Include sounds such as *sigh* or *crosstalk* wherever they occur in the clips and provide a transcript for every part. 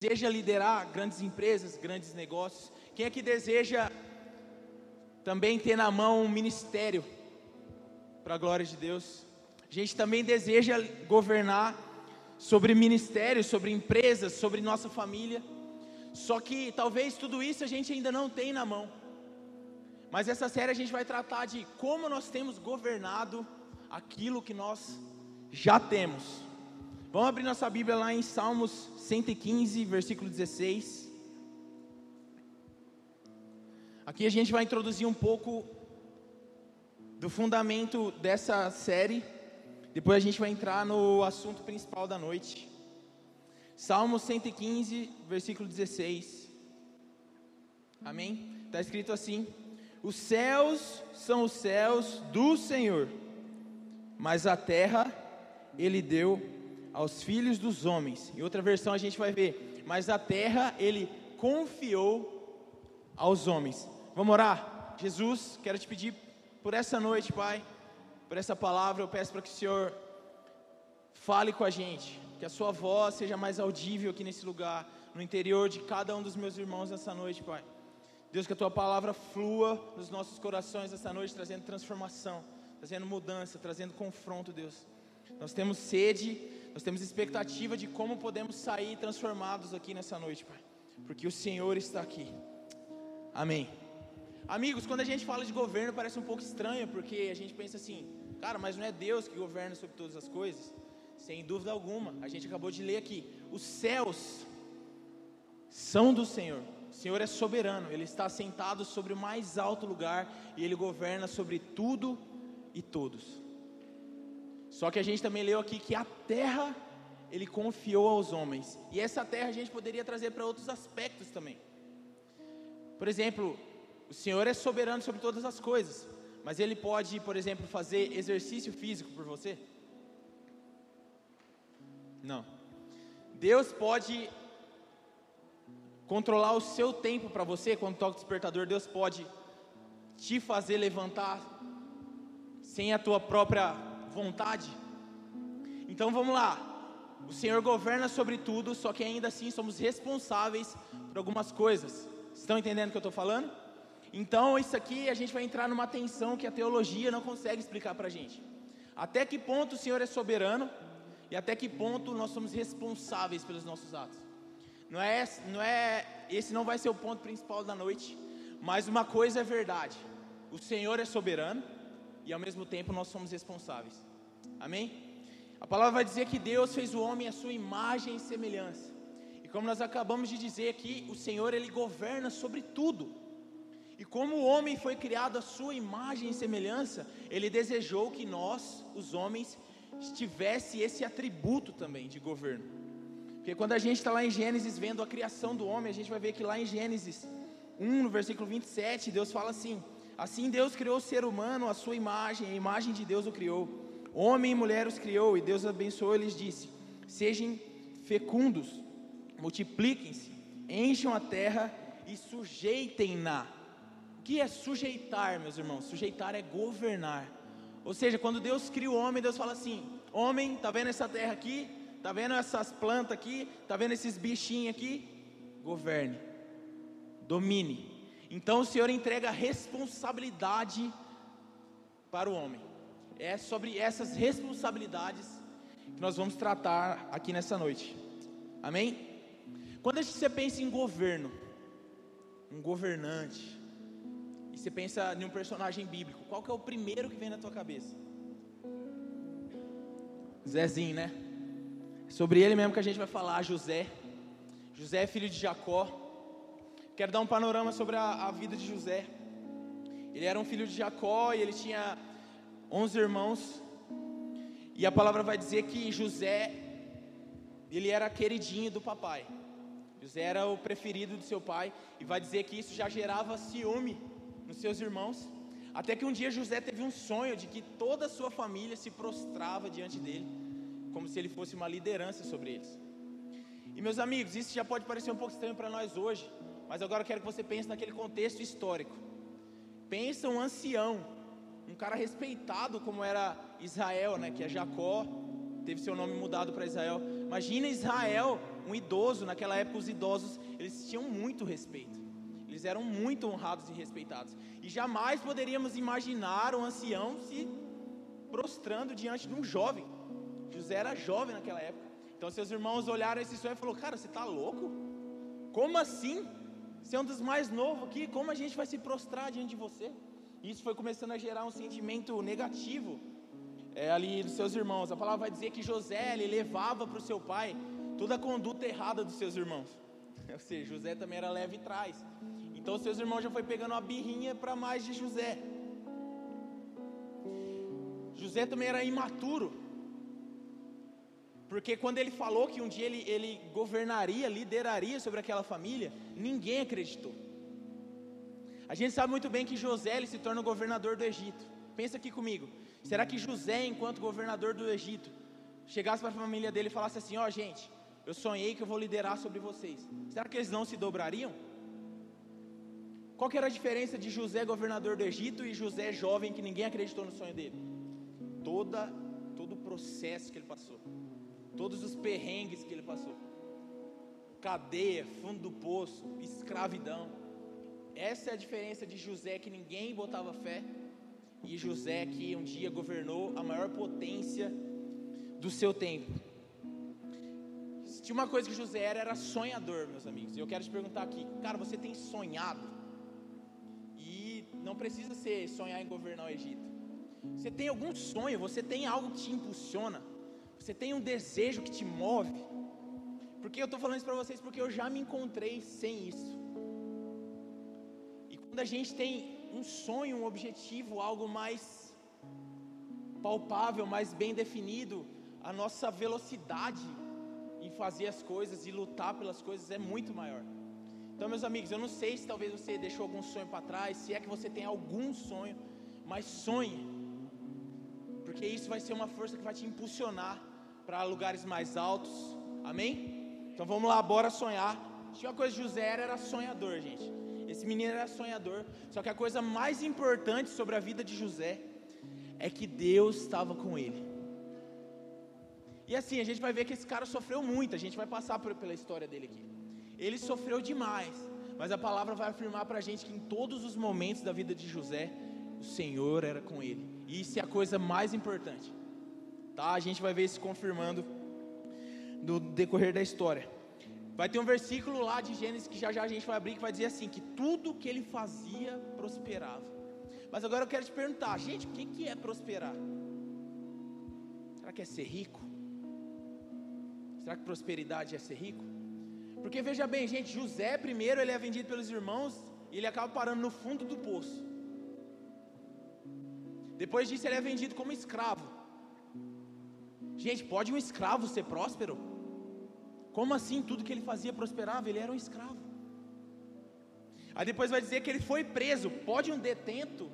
Deseja liderar grandes empresas, grandes negócios? Quem é que deseja também ter na mão um ministério para a glória de Deus? A gente também deseja governar sobre ministérios, sobre empresas, sobre nossa família. Só que talvez tudo isso a gente ainda não tem na mão. Mas essa série a gente vai tratar de como nós temos governado aquilo que nós já temos. Vamos abrir nossa Bíblia lá em Salmos 115, versículo 16. Aqui a gente vai introduzir um pouco do fundamento dessa série. Depois a gente vai entrar no assunto principal da noite. Salmo 115, versículo 16. Amém? Está escrito assim: Os céus são os céus do Senhor, mas a terra Ele deu aos filhos dos homens. Em outra versão a gente vai ver: Mas a terra Ele confiou aos homens. Vamos orar? Jesus, quero te pedir por essa noite, Pai, por essa palavra, eu peço para que o Senhor fale com a gente, que a Sua voz seja mais audível aqui nesse lugar, no interior de cada um dos meus irmãos nessa noite, Pai. Deus, que a Tua palavra flua nos nossos corações essa noite, trazendo transformação, trazendo mudança, trazendo confronto, Deus. Nós temos sede, nós temos expectativa de como podemos sair transformados aqui nessa noite, Pai, porque o Senhor está aqui. Amém. Amigos, quando a gente fala de governo parece um pouco estranho, porque a gente pensa assim, cara, mas não é Deus que governa sobre todas as coisas? Sem dúvida alguma, a gente acabou de ler aqui: os céus são do Senhor, o Senhor é soberano, Ele está sentado sobre o mais alto lugar e Ele governa sobre tudo e todos. Só que a gente também leu aqui que a terra Ele confiou aos homens, e essa terra a gente poderia trazer para outros aspectos também. Por exemplo, o Senhor é soberano sobre todas as coisas, mas Ele pode, por exemplo, fazer exercício físico por você? Não. Deus pode controlar o seu tempo para você, quando toca o despertador, Deus pode te fazer levantar sem a tua própria vontade. Então vamos lá. O Senhor governa sobre tudo, só que ainda assim somos responsáveis por algumas coisas. Estão entendendo o que eu estou falando? Então, isso aqui a gente vai entrar numa tensão que a teologia não consegue explicar para a gente. Até que ponto o Senhor é soberano e até que ponto nós somos responsáveis pelos nossos atos. Não é, não é, esse não vai ser o ponto principal da noite, mas uma coisa é verdade: o Senhor é soberano e ao mesmo tempo nós somos responsáveis. Amém? A palavra vai dizer que Deus fez o homem à sua imagem e semelhança. E como nós acabamos de dizer aqui, o Senhor ele governa sobre tudo. E como o homem foi criado à sua imagem e semelhança, ele desejou que nós, os homens, tivesse esse atributo também de governo. Porque quando a gente está lá em Gênesis vendo a criação do homem, a gente vai ver que lá em Gênesis 1, no versículo 27, Deus fala assim: Assim Deus criou o ser humano à sua imagem, a imagem de Deus o criou. Homem e mulher os criou, e Deus abençoou e lhes disse: Sejam fecundos, multipliquem-se, encham a terra e sujeitem-na que é sujeitar, meus irmãos? Sujeitar é governar. Ou seja, quando Deus cria o homem, Deus fala assim: Homem, tá vendo essa terra aqui? Tá vendo essas plantas aqui? Tá vendo esses bichinhos aqui? Governe, domine. Então o Senhor entrega responsabilidade para o homem. É sobre essas responsabilidades que nós vamos tratar aqui nessa noite. Amém? Quando você pensa em governo, um governante, e você pensa em um personagem bíblico, qual que é o primeiro que vem na tua cabeça? Zezinho, né? Sobre ele mesmo que a gente vai falar, José. José é filho de Jacó. Quero dar um panorama sobre a, a vida de José. Ele era um filho de Jacó e ele tinha 11 irmãos. E a palavra vai dizer que José, ele era queridinho do papai. José era o preferido do seu pai. E vai dizer que isso já gerava ciúme nos seus irmãos, até que um dia José teve um sonho de que toda a sua família se prostrava diante dele, como se ele fosse uma liderança sobre eles. E meus amigos, isso já pode parecer um pouco estranho para nós hoje, mas agora eu quero que você pense naquele contexto histórico. Pensa um ancião, um cara respeitado como era Israel, né, que é Jacó, teve seu nome mudado para Israel. Imagina Israel, um idoso, naquela época os idosos, eles tinham muito respeito. Eles eram muito honrados e respeitados. E jamais poderíamos imaginar um ancião se prostrando diante de um jovem. José era jovem naquela época. Então seus irmãos olharam esse sonho e falaram: Cara, você está louco? Como assim? Você é um dos mais novos aqui, como a gente vai se prostrar diante de você? Isso foi começando a gerar um sentimento negativo é, ali dos seus irmãos. A palavra vai dizer que José ele levava para o seu pai toda a conduta errada dos seus irmãos. *laughs* Ou seja, José também era leve trás. Então seus irmãos já foi pegando uma birrinha para mais de José. José também era imaturo. Porque quando ele falou que um dia ele, ele governaria, lideraria sobre aquela família, ninguém acreditou. A gente sabe muito bem que José ele se torna o governador do Egito. Pensa aqui comigo. Será que José, enquanto governador do Egito, chegasse para a família dele e falasse assim: Ó, oh, gente, eu sonhei que eu vou liderar sobre vocês. Será que eles não se dobrariam? Qual que era a diferença de José, governador do Egito, e José, jovem, que ninguém acreditou no sonho dele? Toda, todo o processo que ele passou, todos os perrengues que ele passou cadeia, fundo do poço, escravidão essa é a diferença de José que ninguém botava fé e José que um dia governou a maior potência do seu tempo. Tinha uma coisa que José era, era sonhador, meus amigos. E eu quero te perguntar aqui, cara, você tem sonhado? E não precisa ser sonhar em governar o Egito. Você tem algum sonho? Você tem algo que te impulsiona? Você tem um desejo que te move? Porque eu estou falando isso para vocês porque eu já me encontrei sem isso. Quando a gente tem um sonho, um objetivo, algo mais palpável, mais bem definido, a nossa velocidade em fazer as coisas e lutar pelas coisas é muito maior. Então, meus amigos, eu não sei se talvez você deixou algum sonho para trás, se é que você tem algum sonho, mas sonhe, porque isso vai ser uma força que vai te impulsionar para lugares mais altos, amém? Então vamos lá, bora sonhar. Tinha uma coisa José era, era sonhador, gente. Esse menino era sonhador. Só que a coisa mais importante sobre a vida de José é que Deus estava com ele. E assim, a gente vai ver que esse cara sofreu muito. A gente vai passar por, pela história dele aqui. Ele sofreu demais. Mas a palavra vai afirmar para a gente que em todos os momentos da vida de José, o Senhor era com ele. E isso é a coisa mais importante. Tá? A gente vai ver isso confirmando no decorrer da história. Vai ter um versículo lá de Gênesis que já já a gente vai abrir que vai dizer assim: que tudo que ele fazia prosperava. Mas agora eu quero te perguntar, gente, o que, que é prosperar? Será que é ser rico? Será que prosperidade é ser rico? Porque veja bem, gente, José primeiro ele é vendido pelos irmãos e ele acaba parando no fundo do poço. Depois disso ele é vendido como escravo. Gente, pode um escravo ser próspero? Como assim tudo que ele fazia prosperava? Ele era um escravo. Aí depois vai dizer que ele foi preso. Pode um detento,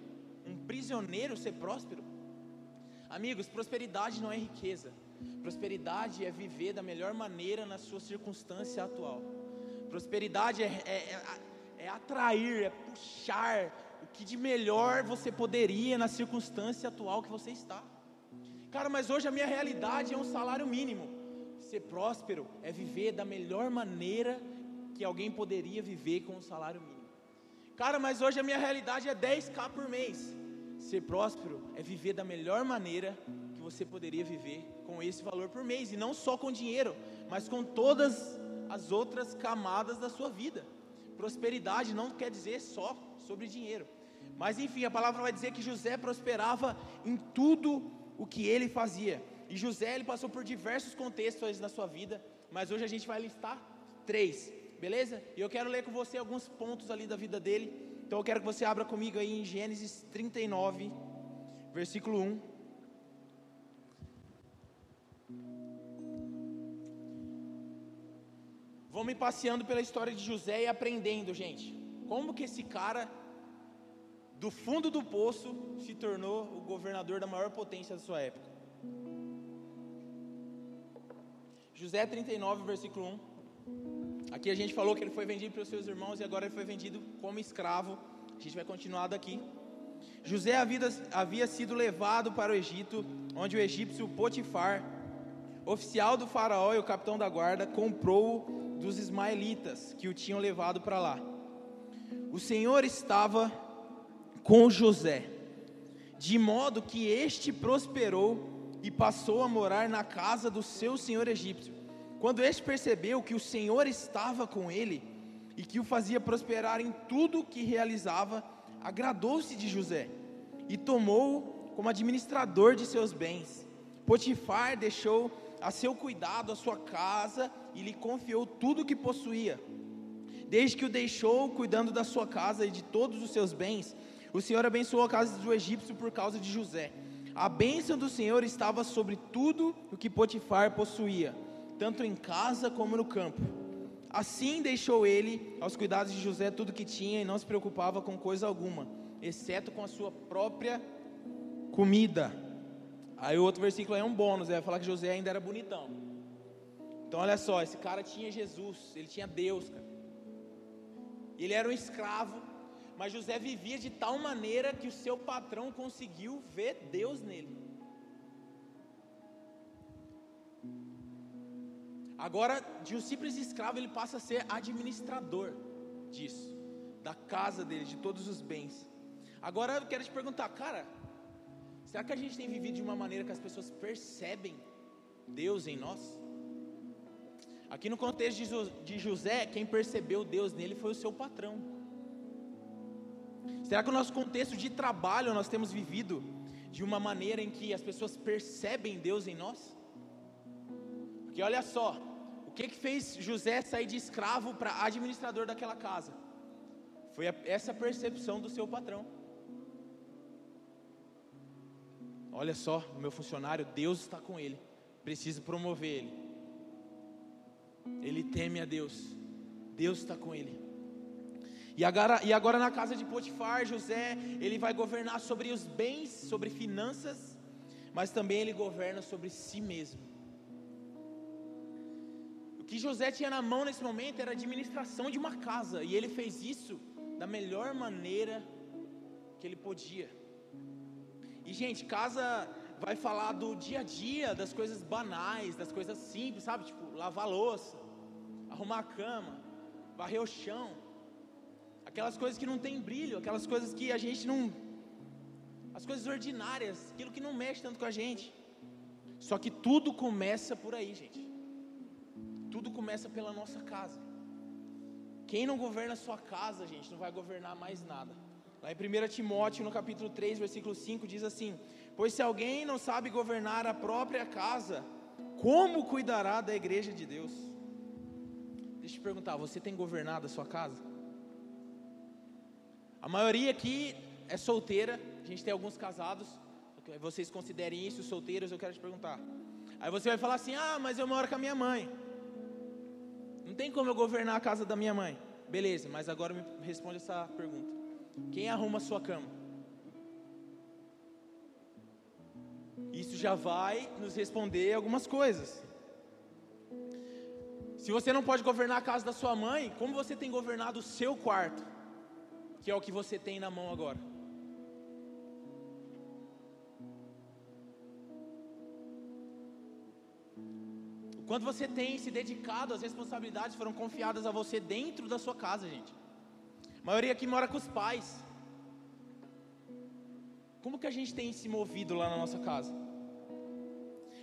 um prisioneiro ser próspero? Amigos, prosperidade não é riqueza. Prosperidade é viver da melhor maneira na sua circunstância atual. Prosperidade é, é, é, é atrair, é puxar o que de melhor você poderia na circunstância atual que você está. Cara, mas hoje a minha realidade é um salário mínimo. Ser próspero é viver da melhor maneira que alguém poderia viver com um salário mínimo. Cara, mas hoje a minha realidade é 10k por mês. Ser próspero é viver da melhor maneira que você poderia viver com esse valor por mês, e não só com dinheiro, mas com todas as outras camadas da sua vida. Prosperidade não quer dizer só sobre dinheiro. Mas enfim, a palavra vai dizer que José prosperava em tudo o que ele fazia. E José ele passou por diversos contextos na sua vida, mas hoje a gente vai listar três, beleza? E eu quero ler com você alguns pontos ali da vida dele. Então eu quero que você abra comigo aí em Gênesis 39, versículo 1. Vou me passeando pela história de José e aprendendo, gente. Como que esse cara, do fundo do poço, se tornou o governador da maior potência da sua época. José 39, versículo 1. Aqui a gente falou que ele foi vendido pelos seus irmãos e agora ele foi vendido como escravo. A gente vai continuar daqui. José havia, havia sido levado para o Egito, onde o egípcio Potifar, oficial do faraó e o capitão da guarda, comprou dos ismaelitas que o tinham levado para lá. O Senhor estava com José, de modo que este prosperou e passou a morar na casa do seu senhor egípcio. Quando este percebeu que o Senhor estava com ele e que o fazia prosperar em tudo o que realizava, agradou-se de José e tomou-o como administrador de seus bens. Potifar deixou a seu cuidado a sua casa e lhe confiou tudo o que possuía. Desde que o deixou cuidando da sua casa e de todos os seus bens, o Senhor abençoou a casa do egípcio por causa de José. A bênção do Senhor estava sobre tudo o que Potifar possuía, tanto em casa como no campo. Assim deixou ele aos cuidados de José tudo que tinha e não se preocupava com coisa alguma, exceto com a sua própria comida. Aí o outro versículo é um bônus, é falar que José ainda era bonitão. Então olha só, esse cara tinha Jesus, ele tinha Deus, cara. Ele era um escravo, mas José vivia de tal maneira que o seu patrão conseguiu ver Deus nele. Agora, de um simples escravo, ele passa a ser administrador disso, da casa dele, de todos os bens. Agora eu quero te perguntar, cara, será que a gente tem vivido de uma maneira que as pessoas percebem Deus em nós? Aqui no contexto de José, quem percebeu Deus nele foi o seu patrão. Será que o nosso contexto de trabalho nós temos vivido de uma maneira em que as pessoas percebem Deus em nós? Porque olha só, o que, que fez José sair de escravo para administrador daquela casa? Foi essa percepção do seu patrão. Olha só, o meu funcionário, Deus está com ele. Preciso promover ele. Ele teme a Deus. Deus está com ele. E agora, e agora na casa de Potifar, José, ele vai governar sobre os bens, sobre finanças, mas também ele governa sobre si mesmo que José tinha na mão nesse momento era a administração de uma casa, e ele fez isso da melhor maneira que ele podia. E gente, casa vai falar do dia a dia, das coisas banais, das coisas simples, sabe? Tipo, lavar louça, arrumar a cama, varrer o chão. Aquelas coisas que não tem brilho, aquelas coisas que a gente não as coisas ordinárias, aquilo que não mexe tanto com a gente. Só que tudo começa por aí, gente. Tudo começa pela nossa casa. Quem não governa a sua casa, gente, não vai governar mais nada. Lá em 1 Timóteo, no capítulo 3, versículo 5, diz assim: Pois se alguém não sabe governar a própria casa, como cuidará da igreja de Deus? Deixa eu te perguntar, você tem governado a sua casa? A maioria aqui é solteira, a gente tem alguns casados, vocês considerem isso solteiros, eu quero te perguntar. Aí você vai falar assim: ah, mas eu moro com a minha mãe. Não tem como eu governar a casa da minha mãe. Beleza, mas agora me responde essa pergunta: Quem arruma a sua cama? Isso já vai nos responder algumas coisas. Se você não pode governar a casa da sua mãe, como você tem governado o seu quarto? Que é o que você tem na mão agora. Quando você tem se dedicado, as responsabilidades foram confiadas a você dentro da sua casa, gente. A maioria aqui mora com os pais. Como que a gente tem se movido lá na nossa casa?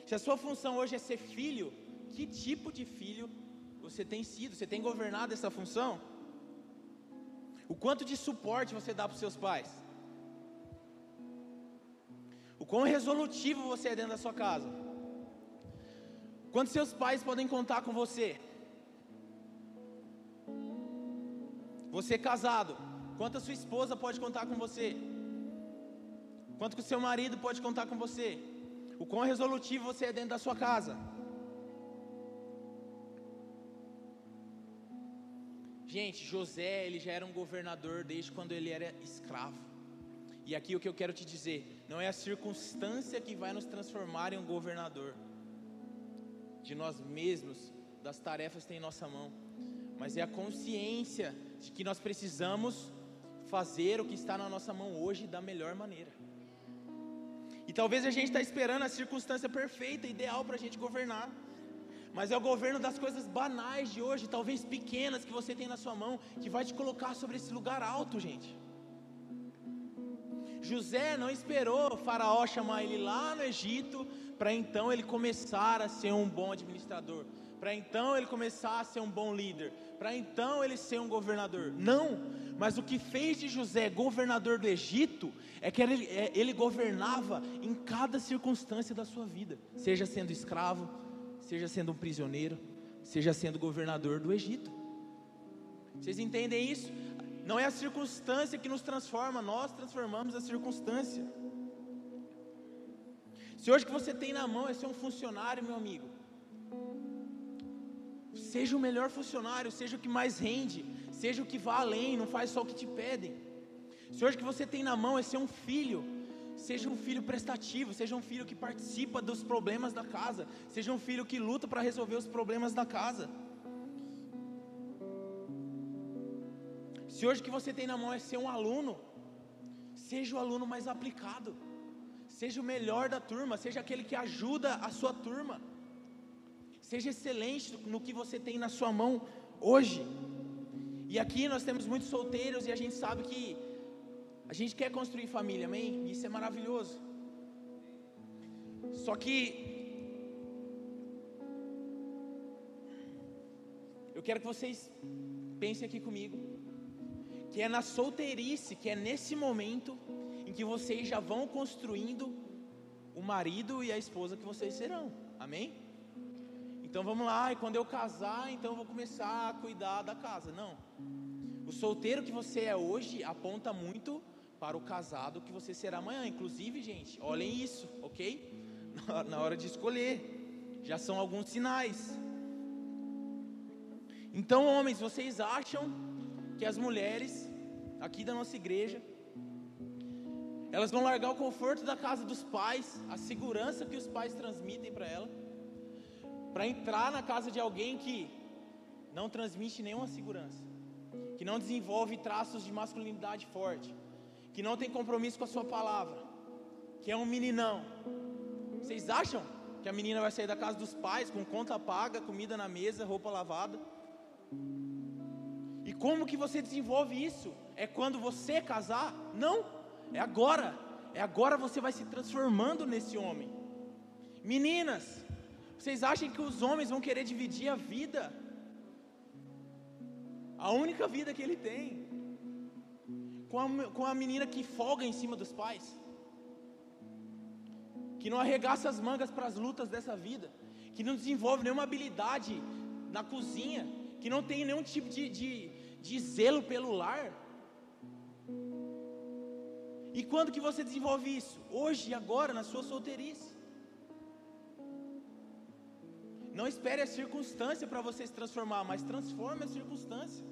Se a sua função hoje é ser filho, que tipo de filho você tem sido? Você tem governado essa função? O quanto de suporte você dá para os seus pais? O quão resolutivo você é dentro da sua casa? Quantos seus pais podem contar com você? Você é casado, quanto a sua esposa pode contar com você? Quanto que o seu marido pode contar com você? O quão resolutivo você é dentro da sua casa? Gente, José, ele já era um governador desde quando ele era escravo. E aqui o que eu quero te dizer, não é a circunstância que vai nos transformar em um governador de nós mesmos, das tarefas que tem em nossa mão, mas é a consciência de que nós precisamos fazer o que está na nossa mão hoje da melhor maneira. E talvez a gente está esperando a circunstância perfeita, ideal para a gente governar. Mas é o governo das coisas banais de hoje, talvez pequenas que você tem na sua mão, que vai te colocar sobre esse lugar alto, gente. José não esperou o Faraó chamar ele lá no Egito, para então ele começar a ser um bom administrador, para então ele começar a ser um bom líder, para então ele ser um governador. Não, mas o que fez de José governador do Egito é que ele, é, ele governava em cada circunstância da sua vida, seja sendo escravo, seja sendo um prisioneiro, seja sendo governador do Egito. Vocês entendem isso? Não é a circunstância que nos transforma, nós transformamos a circunstância. Se hoje que você tem na mão é ser um funcionário, meu amigo, seja o melhor funcionário, seja o que mais rende, seja o que vá além, não faz só o que te pedem. Se hoje que você tem na mão é ser um filho, seja um filho prestativo, seja um filho que participa dos problemas da casa, seja um filho que luta para resolver os problemas da casa. Se hoje que você tem na mão é ser um aluno, seja o aluno mais aplicado, seja o melhor da turma, seja aquele que ajuda a sua turma, seja excelente no que você tem na sua mão hoje. E aqui nós temos muitos solteiros e a gente sabe que a gente quer construir família, amém? Isso é maravilhoso. Só que eu quero que vocês pensem aqui comigo que é na solteirice, que é nesse momento em que vocês já vão construindo o marido e a esposa que vocês serão. Amém? Então vamos lá, e quando eu casar, então eu vou começar a cuidar da casa. Não. O solteiro que você é hoje aponta muito para o casado que você será amanhã. Inclusive, gente, olhem isso, ok? Na hora de escolher. Já são alguns sinais. Então, homens, vocês acham que as mulheres aqui da nossa igreja, elas vão largar o conforto da casa dos pais, a segurança que os pais transmitem para ela, para entrar na casa de alguém que não transmite nenhuma segurança, que não desenvolve traços de masculinidade forte, que não tem compromisso com a sua palavra, que é um meninão. Vocês acham que a menina vai sair da casa dos pais com conta paga, comida na mesa, roupa lavada? E como que você desenvolve isso? É quando você casar? Não, é agora. É agora você vai se transformando nesse homem. Meninas, vocês acham que os homens vão querer dividir a vida? A única vida que ele tem. Com a, com a menina que folga em cima dos pais. Que não arregaça as mangas para as lutas dessa vida. Que não desenvolve nenhuma habilidade na cozinha. Que não tem nenhum tipo de, de de zelo pelo lar. E quando que você desenvolve isso? Hoje e agora, na sua solteirice. Não espere a circunstância para você se transformar, mas transforme a circunstância.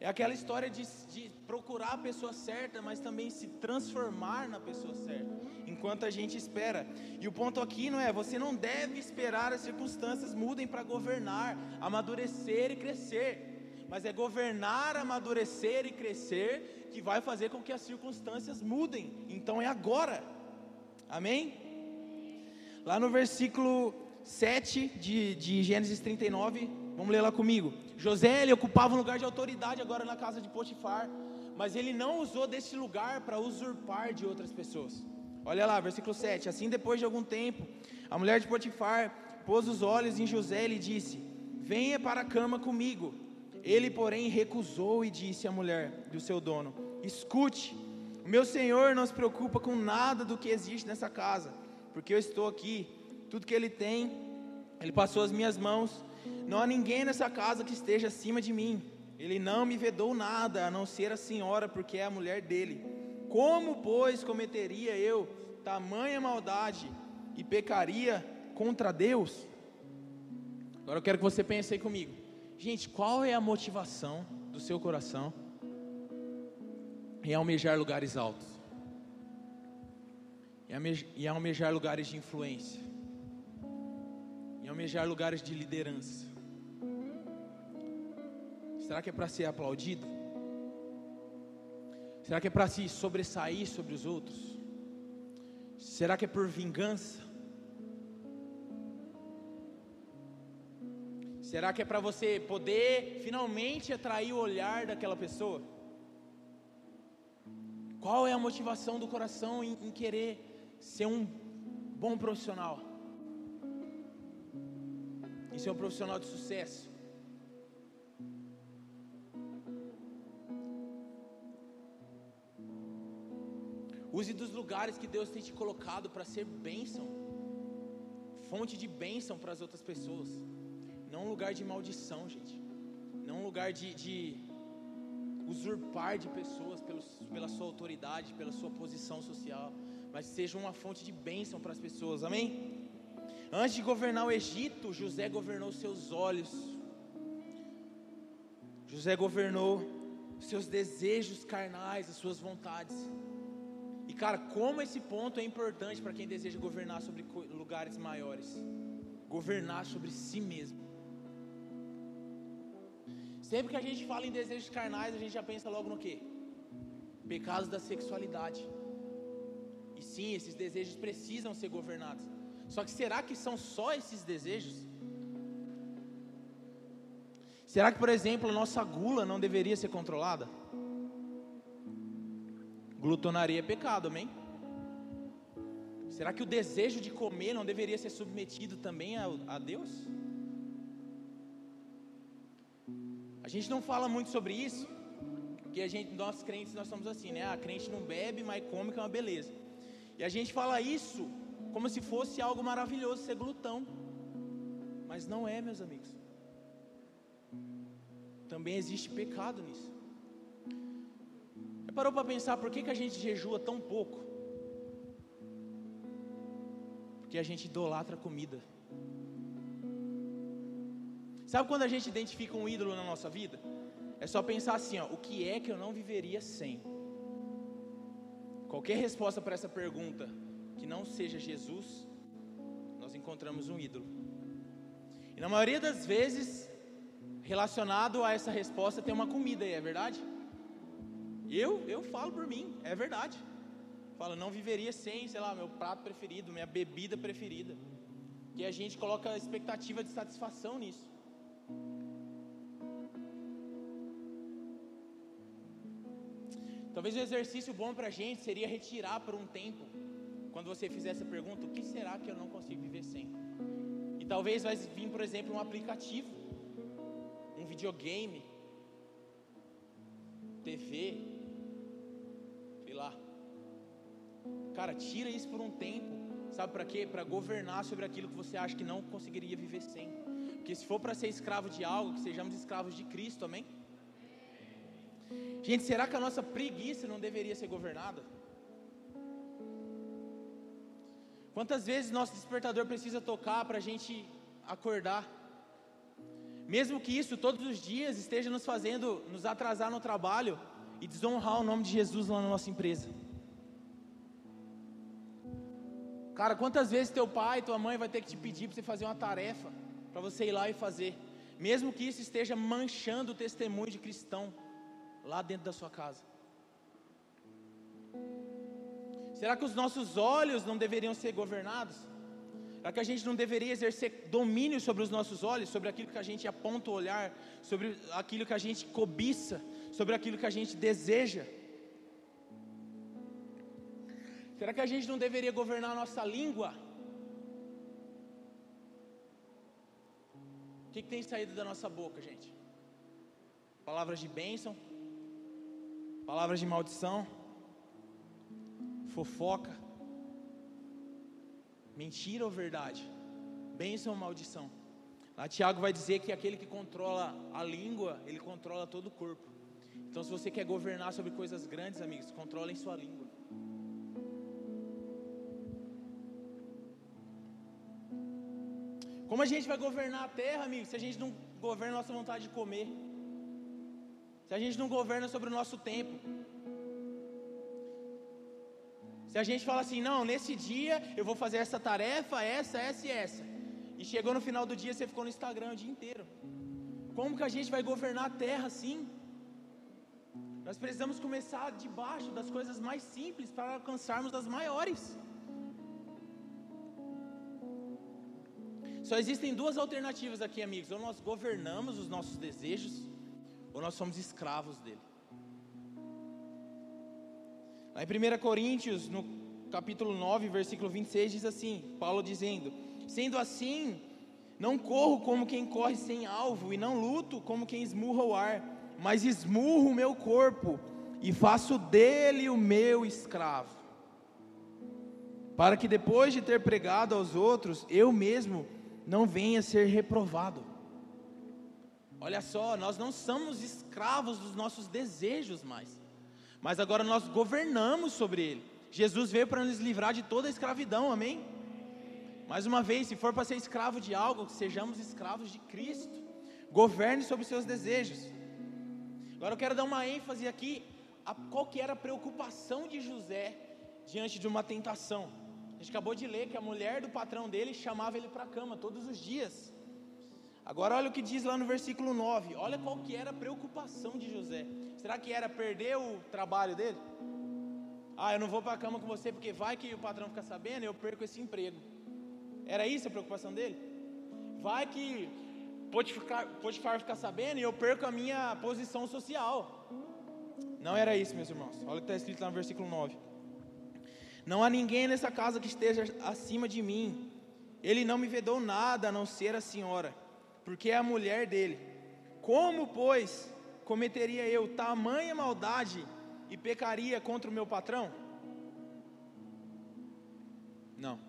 É aquela história de, de, procurar a pessoa certa, mas também se transformar na pessoa certa, enquanto a gente espera. E o ponto aqui não é, você não deve esperar as circunstâncias mudem para governar, amadurecer e crescer mas é governar, amadurecer e crescer que vai fazer com que as circunstâncias mudem. Então é agora. Amém? Lá no versículo 7 de, de Gênesis 39, vamos ler lá comigo. José ele ocupava um lugar de autoridade agora na casa de Potifar, mas ele não usou desse lugar para usurpar de outras pessoas. Olha lá, versículo 7. Assim, depois de algum tempo, a mulher de Potifar pôs os olhos em José e lhe disse: Venha para a cama comigo. Ele, porém, recusou e disse à mulher do seu dono: Escute, o meu senhor não se preocupa com nada do que existe nessa casa, porque eu estou aqui. Tudo que ele tem, ele passou as minhas mãos. Não há ninguém nessa casa que esteja acima de mim. Ele não me vedou nada, a não ser a senhora, porque é a mulher dele. Como, pois, cometeria eu tamanha maldade e pecaria contra Deus? Agora eu quero que você pense aí comigo. Gente, qual é a motivação do seu coração em almejar lugares altos? Em almejar lugares de influência? Em almejar lugares de liderança? Será que é para ser aplaudido? Será que é para se sobressair sobre os outros? Será que é por vingança? Será que é para você poder finalmente atrair o olhar daquela pessoa? Qual é a motivação do coração em, em querer ser um bom profissional? Em ser um profissional de sucesso? Use dos lugares que Deus tem te colocado para ser bênção, fonte de bênção para as outras pessoas, não um lugar de maldição, gente, não um lugar de, de usurpar de pessoas pelos, pela sua autoridade, pela sua posição social, mas seja uma fonte de bênção para as pessoas, amém? Antes de governar o Egito, José governou seus olhos, José governou seus desejos carnais, as suas vontades. E cara, como esse ponto é importante para quem deseja governar sobre lugares maiores, governar sobre si mesmo. Sempre que a gente fala em desejos carnais, a gente já pensa logo no quê? Pecados da sexualidade. E sim, esses desejos precisam ser governados. Só que será que são só esses desejos? Será que, por exemplo, a nossa gula não deveria ser controlada? Glutonaria é pecado, amém? Será que o desejo de comer não deveria ser submetido também a, a Deus? A gente não fala muito sobre isso, porque a gente, nós crentes, nós somos assim, né? A crente não bebe, mas come, que é uma beleza. E a gente fala isso como se fosse algo maravilhoso ser glutão. Mas não é, meus amigos. Também existe pecado nisso. Você parou para pensar por que, que a gente jejua tão pouco? Porque a gente idolatra comida. Sabe quando a gente identifica um ídolo na nossa vida? É só pensar assim, ó, o que é que eu não viveria sem? Qualquer resposta para essa pergunta que não seja Jesus, nós encontramos um ídolo. E na maioria das vezes, relacionado a essa resposta tem uma comida aí, é verdade? Eu, eu falo por mim, é verdade. Falo, não viveria sem, sei lá, meu prato preferido, minha bebida preferida. E a gente coloca expectativa de satisfação nisso. Talvez o exercício bom para a gente seria retirar por um tempo, quando você fizer essa pergunta, o que será que eu não consigo viver sem? E talvez vai vir, por exemplo, um aplicativo, um videogame, TV, Cara, tira isso por um tempo, sabe para quê? Para governar sobre aquilo que você acha que não conseguiria viver sem. Porque se for para ser escravo de algo, que sejamos escravos de Cristo, amém? Gente, será que a nossa preguiça não deveria ser governada? Quantas vezes nosso despertador precisa tocar para a gente acordar? Mesmo que isso todos os dias esteja nos fazendo nos atrasar no trabalho e desonrar o nome de Jesus lá na nossa empresa. Cara, quantas vezes teu pai, tua mãe vai ter que te pedir para você fazer uma tarefa, para você ir lá e fazer, mesmo que isso esteja manchando o testemunho de cristão lá dentro da sua casa? Será que os nossos olhos não deveriam ser governados? Será que a gente não deveria exercer domínio sobre os nossos olhos, sobre aquilo que a gente aponta o olhar, sobre aquilo que a gente cobiça, sobre aquilo que a gente deseja? Será que a gente não deveria governar a nossa língua? O que, que tem saído da nossa boca, gente? Palavras de bênção, palavras de maldição, fofoca, mentira ou verdade, bênção ou maldição. Lá Tiago vai dizer que aquele que controla a língua, ele controla todo o corpo. Então, se você quer governar sobre coisas grandes, amigos, controlem sua língua. Como a gente vai governar a terra, amigos, se a gente não governa a nossa vontade de comer? se a gente não governa sobre o nosso tempo, se a gente fala assim, não, nesse dia eu vou fazer essa tarefa, essa, essa e essa, e chegou no final do dia você ficou no Instagram o dia inteiro, como que a gente vai governar a terra assim? Nós precisamos começar debaixo das coisas mais simples para alcançarmos as maiores. Só existem duas alternativas aqui, amigos. Ou nós governamos os nossos desejos, ou nós somos escravos dele. Lá em 1 Coríntios, no capítulo 9, versículo 26, diz assim: Paulo dizendo: Sendo assim, não corro como quem corre sem alvo, e não luto como quem esmurra o ar, mas esmurro o meu corpo e faço dele o meu escravo, para que depois de ter pregado aos outros, eu mesmo não venha ser reprovado. Olha só, nós não somos escravos dos nossos desejos mais, mas agora nós governamos sobre ele. Jesus veio para nos livrar de toda a escravidão, amém? Mais uma vez, se for para ser escravo de algo, sejamos escravos de Cristo. Governe sobre os seus desejos. Agora eu quero dar uma ênfase aqui a qual que era a preocupação de José diante de uma tentação. Gente acabou de ler que a mulher do patrão dele chamava ele para a cama todos os dias. Agora olha o que diz lá no versículo 9. Olha qual que era a preocupação de José. Será que era perder o trabalho dele? Ah, eu não vou para a cama com você porque vai que o patrão fica sabendo eu perco esse emprego. Era isso a preocupação dele? Vai que Potifar, Potifar ficar sabendo e eu perco a minha posição social. Não era isso, meus irmãos. Olha o que está escrito lá no versículo 9. Não há ninguém nessa casa que esteja acima de mim. Ele não me vedou nada a não ser a senhora, porque é a mulher dele. Como, pois, cometeria eu tamanha maldade e pecaria contra o meu patrão? Não.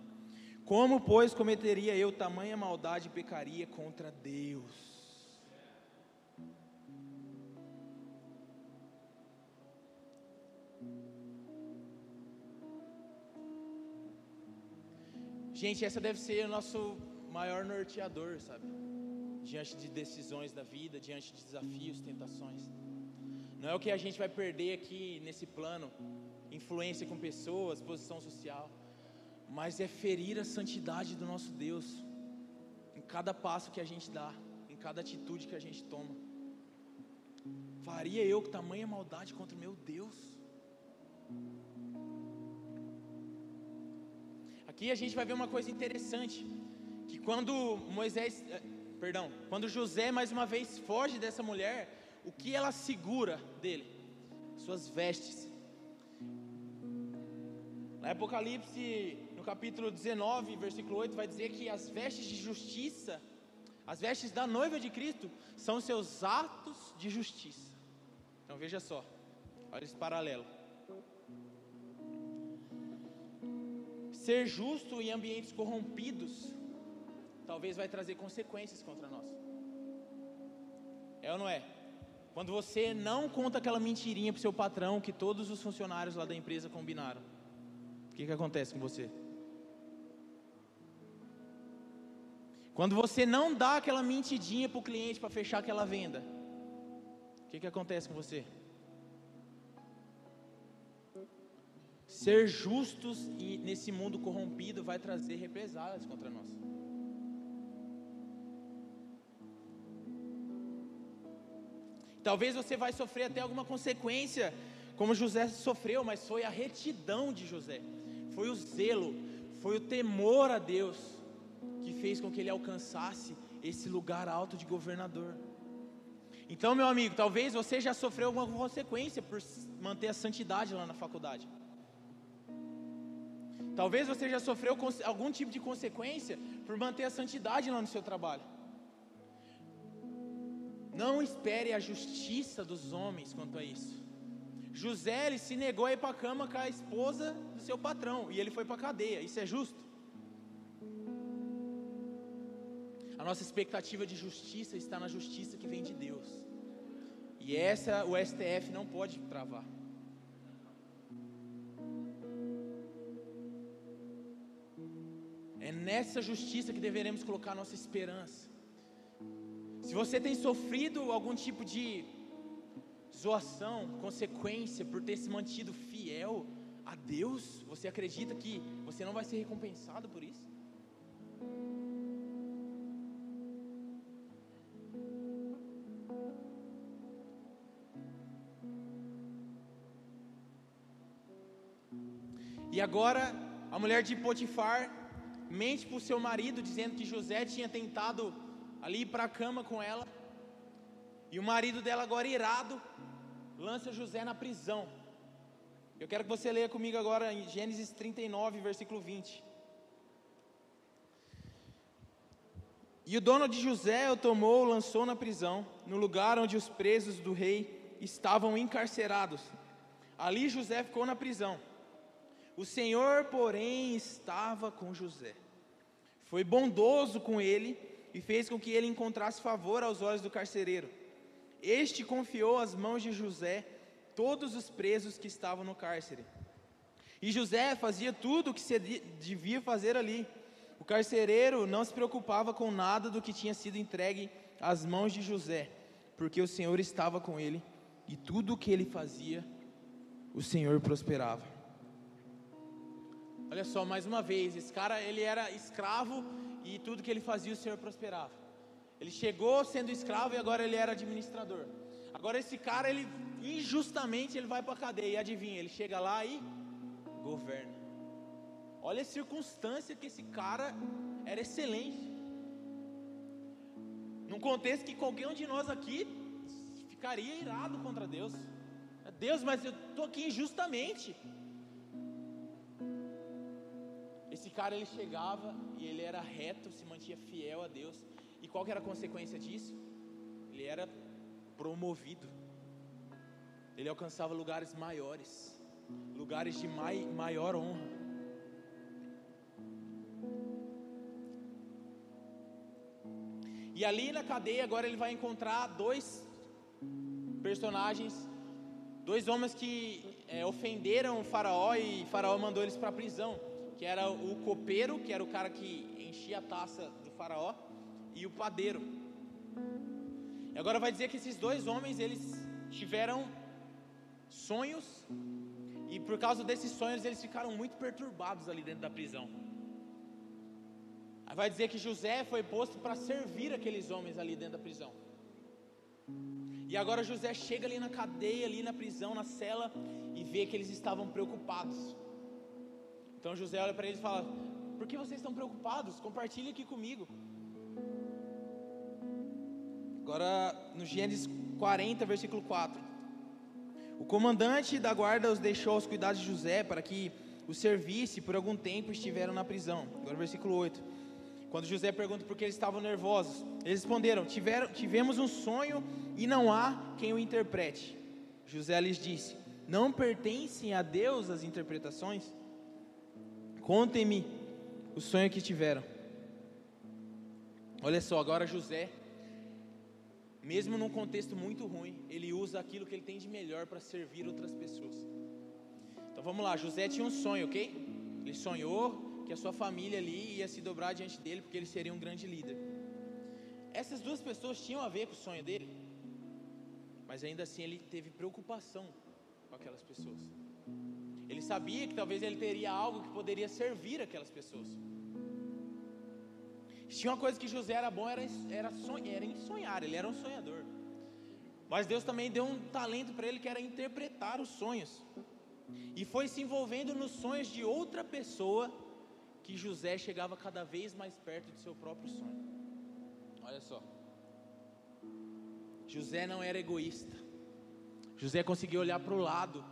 Como, pois, cometeria eu tamanha maldade e pecaria contra Deus? Gente, essa deve ser o nosso maior norteador, sabe? Diante de decisões da vida, diante de desafios, tentações. Não é o que a gente vai perder aqui nesse plano, influência com pessoas, posição social, mas é ferir a santidade do nosso Deus em cada passo que a gente dá, em cada atitude que a gente toma. Faria eu com tamanha maldade contra o meu Deus? Aqui a gente vai ver uma coisa interessante, que quando Moisés, eh, perdão, quando José mais uma vez foge dessa mulher, o que ela segura dele? Suas vestes. Na Apocalipse, no capítulo 19, versículo 8, vai dizer que as vestes de justiça, as vestes da noiva de Cristo, são seus atos de justiça. Então veja só, olha esse paralelo. Ser justo em ambientes corrompidos talvez vai trazer consequências contra nós. É ou não é? Quando você não conta aquela mentirinha para seu patrão que todos os funcionários lá da empresa combinaram, o que, que acontece com você? Quando você não dá aquela mentidinha para o cliente para fechar aquela venda, o que, que acontece com você? Ser justos nesse mundo corrompido vai trazer represálias contra nós. Talvez você vai sofrer até alguma consequência, como José sofreu, mas foi a retidão de José, foi o zelo, foi o temor a Deus que fez com que ele alcançasse esse lugar alto de governador. Então, meu amigo, talvez você já sofreu alguma consequência por manter a santidade lá na faculdade. Talvez você já sofreu algum tipo de consequência por manter a santidade lá no seu trabalho. Não espere a justiça dos homens quanto a isso. José ele se negou a ir para a cama com a esposa do seu patrão e ele foi para a cadeia. Isso é justo? A nossa expectativa de justiça está na justiça que vem de Deus. E essa o STF não pode travar. É nessa justiça que deveremos colocar nossa esperança. Se você tem sofrido algum tipo de zoação, consequência por ter se mantido fiel a Deus, você acredita que você não vai ser recompensado por isso? E agora, a mulher de Potifar mente para o seu marido, dizendo que José tinha tentado ali ir para a cama com ela. E o marido dela, agora irado, lança José na prisão. Eu quero que você leia comigo agora em Gênesis 39, versículo 20. E o dono de José o tomou, lançou na prisão, no lugar onde os presos do rei estavam encarcerados. Ali José ficou na prisão. O Senhor, porém, estava com José. Foi bondoso com ele e fez com que ele encontrasse favor aos olhos do carcereiro. Este confiou às mãos de José todos os presos que estavam no cárcere. E José fazia tudo o que se devia fazer ali. O carcereiro não se preocupava com nada do que tinha sido entregue às mãos de José, porque o Senhor estava com ele e tudo o que ele fazia, o Senhor prosperava. Olha só, mais uma vez, esse cara ele era escravo e tudo que ele fazia o Senhor prosperava. Ele chegou sendo escravo e agora ele era administrador. Agora esse cara ele injustamente ele vai para a cadeia. E adivinha, ele chega lá e governa. Olha a circunstância que esse cara era excelente. Num contexto que qualquer um de nós aqui ficaria irado contra Deus. Deus, mas eu estou aqui injustamente. Esse cara ele chegava e ele era reto, se mantinha fiel a Deus. E qual que era a consequência disso? Ele era promovido. Ele alcançava lugares maiores, lugares de mai, maior honra. E ali na cadeia agora ele vai encontrar dois personagens, dois homens que é, ofenderam o faraó e o faraó mandou eles para a prisão que era o copeiro, que era o cara que enchia a taça do faraó, e o padeiro. E agora vai dizer que esses dois homens, eles tiveram sonhos, e por causa desses sonhos eles ficaram muito perturbados ali dentro da prisão. Vai dizer que José foi posto para servir aqueles homens ali dentro da prisão. E agora José chega ali na cadeia, ali na prisão, na cela, e vê que eles estavam preocupados. Então José olha para eles e fala: Por que vocês estão preocupados? Compartilhe aqui comigo. Agora, no Gênesis 40, versículo 4. O comandante da guarda os deixou aos cuidados de José para que o servisse por algum tempo estiveram na prisão. Agora, versículo 8. Quando José pergunta por que eles estavam nervosos, eles responderam: Tiveram, Tivemos um sonho e não há quem o interprete. José lhes disse: Não pertencem a Deus as interpretações? Contem-me o sonho que tiveram. Olha só, agora José, mesmo num contexto muito ruim, ele usa aquilo que ele tem de melhor para servir outras pessoas. Então vamos lá, José tinha um sonho, ok? Ele sonhou que a sua família ali ia se dobrar diante dele porque ele seria um grande líder. Essas duas pessoas tinham a ver com o sonho dele, mas ainda assim ele teve preocupação com aquelas pessoas. Ele sabia que talvez ele teria algo que poderia servir aquelas pessoas. Tinha uma coisa que José era bom, era, era, sonhar, era em sonhar, ele era um sonhador. Mas Deus também deu um talento para ele que era interpretar os sonhos. E foi se envolvendo nos sonhos de outra pessoa que José chegava cada vez mais perto de seu próprio sonho. Olha só. José não era egoísta. José conseguia olhar para o lado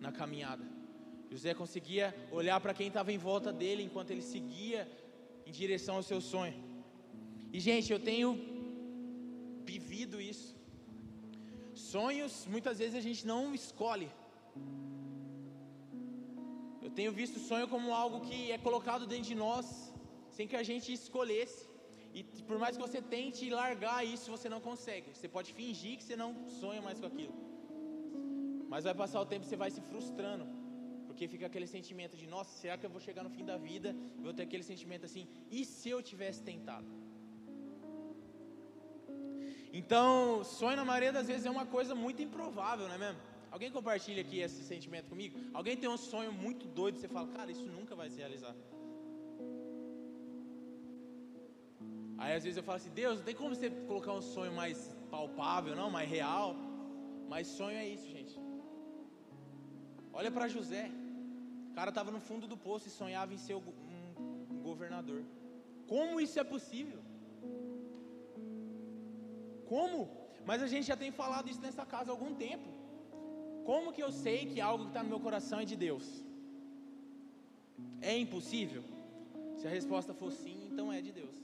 na caminhada. José conseguia olhar para quem estava em volta dele enquanto ele seguia em direção ao seu sonho. E gente, eu tenho vivido isso. Sonhos, muitas vezes a gente não escolhe. Eu tenho visto sonho como algo que é colocado dentro de nós, sem que a gente escolhesse. E por mais que você tente largar isso, você não consegue. Você pode fingir que você não sonha mais com aquilo. Mas vai passar o tempo e você vai se frustrando. Porque fica aquele sentimento de, nossa, será que eu vou chegar no fim da vida? Vou ter aquele sentimento assim, e se eu tivesse tentado? Então, sonho na maioria das vezes é uma coisa muito improvável, não é mesmo? Alguém compartilha aqui esse sentimento comigo? Alguém tem um sonho muito doido e você fala, cara, isso nunca vai se realizar. Aí às vezes eu falo assim, Deus, não tem como você colocar um sonho mais palpável, não, mais real. Mas sonho é isso, gente. Olha para José. Cara estava no fundo do poço e sonhava em ser um, governador. Como isso é possível? Como? Mas a gente já tem falado isso nessa casa há algum tempo. Como que eu sei que algo que está no meu coração é de Deus? É impossível? Se a resposta for sim, então é de Deus.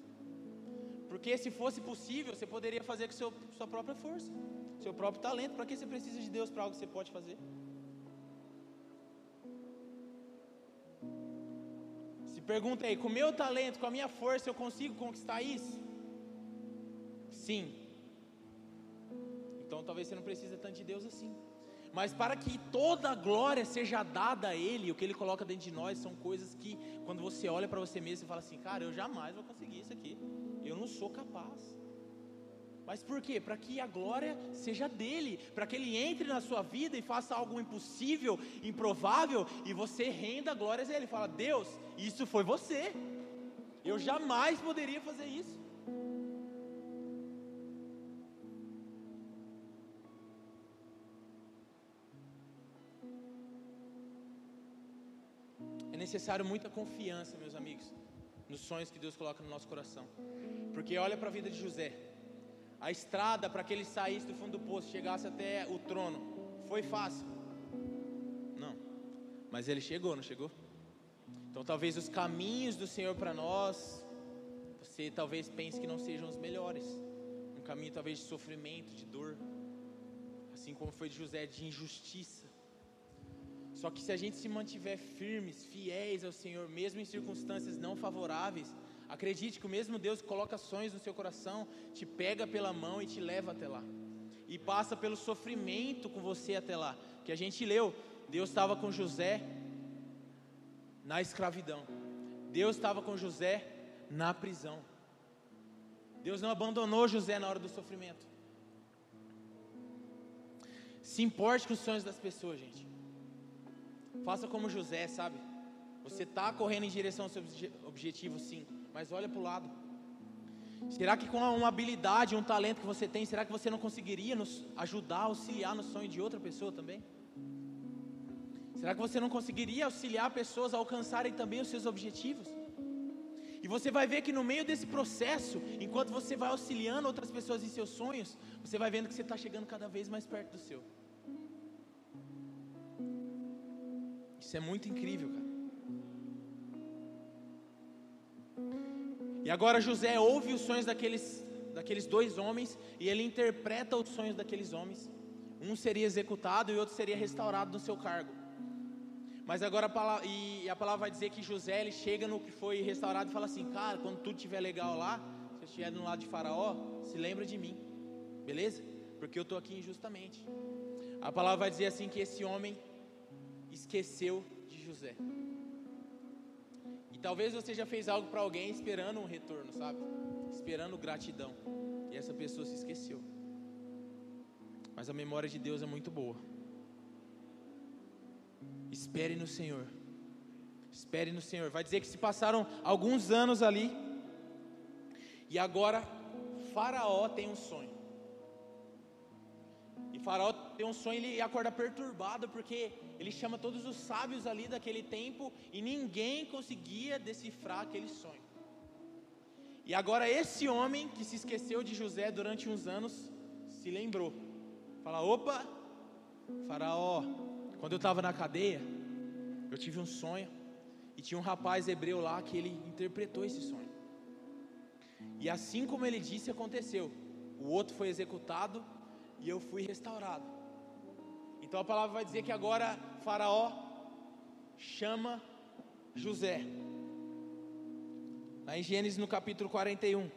Porque se fosse possível, você poderia fazer com seu, sua própria força, seu próprio talento. Para que você precisa de Deus para algo que você pode fazer? Pergunta aí, com meu talento, com a minha força, eu consigo conquistar isso? Sim. Então talvez você não precise tanto de Deus assim. Mas para que toda a glória seja dada a Ele, o que Ele coloca dentro de nós são coisas que, quando você olha para você mesmo e fala assim, cara, eu jamais vou conseguir isso aqui, eu não sou capaz. Mas por quê? Para que a glória seja dele, para que ele entre na sua vida e faça algo impossível, improvável, e você renda glórias a ele. Fala, Deus, isso foi você. Eu jamais poderia fazer isso. necessário muita confiança, meus amigos, nos sonhos que Deus coloca no nosso coração. Porque olha para a vida de José. A estrada para que ele saísse do fundo do poço, chegasse até o trono, foi fácil? Não. Mas ele chegou, não chegou? Então talvez os caminhos do Senhor para nós, você talvez pense que não sejam os melhores. Um caminho talvez de sofrimento, de dor, assim como foi de José, de injustiça. Só que se a gente se mantiver firmes, fiéis ao Senhor, mesmo em circunstâncias não favoráveis, acredite que o mesmo Deus que coloca sonhos no seu coração, te pega pela mão e te leva até lá. E passa pelo sofrimento com você até lá. Que a gente leu, Deus estava com José na escravidão. Deus estava com José na prisão. Deus não abandonou José na hora do sofrimento. Se importe com os sonhos das pessoas, gente. Faça como José, sabe? Você está correndo em direção ao seu objetivo, sim, mas olha para o lado. Será que com uma habilidade, um talento que você tem, será que você não conseguiria nos ajudar, auxiliar no sonho de outra pessoa também? Será que você não conseguiria auxiliar pessoas a alcançarem também os seus objetivos? E você vai ver que no meio desse processo, enquanto você vai auxiliando outras pessoas em seus sonhos, você vai vendo que você está chegando cada vez mais perto do seu. Isso é muito incrível, cara. E agora José ouve os sonhos daqueles, daqueles dois homens e ele interpreta os sonhos daqueles homens. Um seria executado e outro seria restaurado no seu cargo. Mas agora a palavra, e a palavra vai dizer que José ele chega no que foi restaurado e fala assim: Cara, quando tudo estiver legal lá, se eu estiver no lado de Faraó, se lembra de mim, beleza? Porque eu estou aqui injustamente. A palavra vai dizer assim: que esse homem esqueceu de José. E talvez você já fez algo para alguém esperando um retorno, sabe? Esperando gratidão. E essa pessoa se esqueceu. Mas a memória de Deus é muito boa. Espere no Senhor. Espere no Senhor. Vai dizer que se passaram alguns anos ali. E agora Faraó tem um sonho. Faraó tem um sonho, ele acorda perturbado, porque ele chama todos os sábios ali daquele tempo e ninguém conseguia decifrar aquele sonho. E agora esse homem que se esqueceu de José durante uns anos se lembrou. Fala: opa, Faraó, quando eu estava na cadeia, eu tive um sonho e tinha um rapaz hebreu lá que ele interpretou esse sonho. E assim como ele disse, aconteceu. O outro foi executado e eu fui restaurado. Então a palavra vai dizer que agora Faraó chama José. Lá em Gênesis no capítulo 41.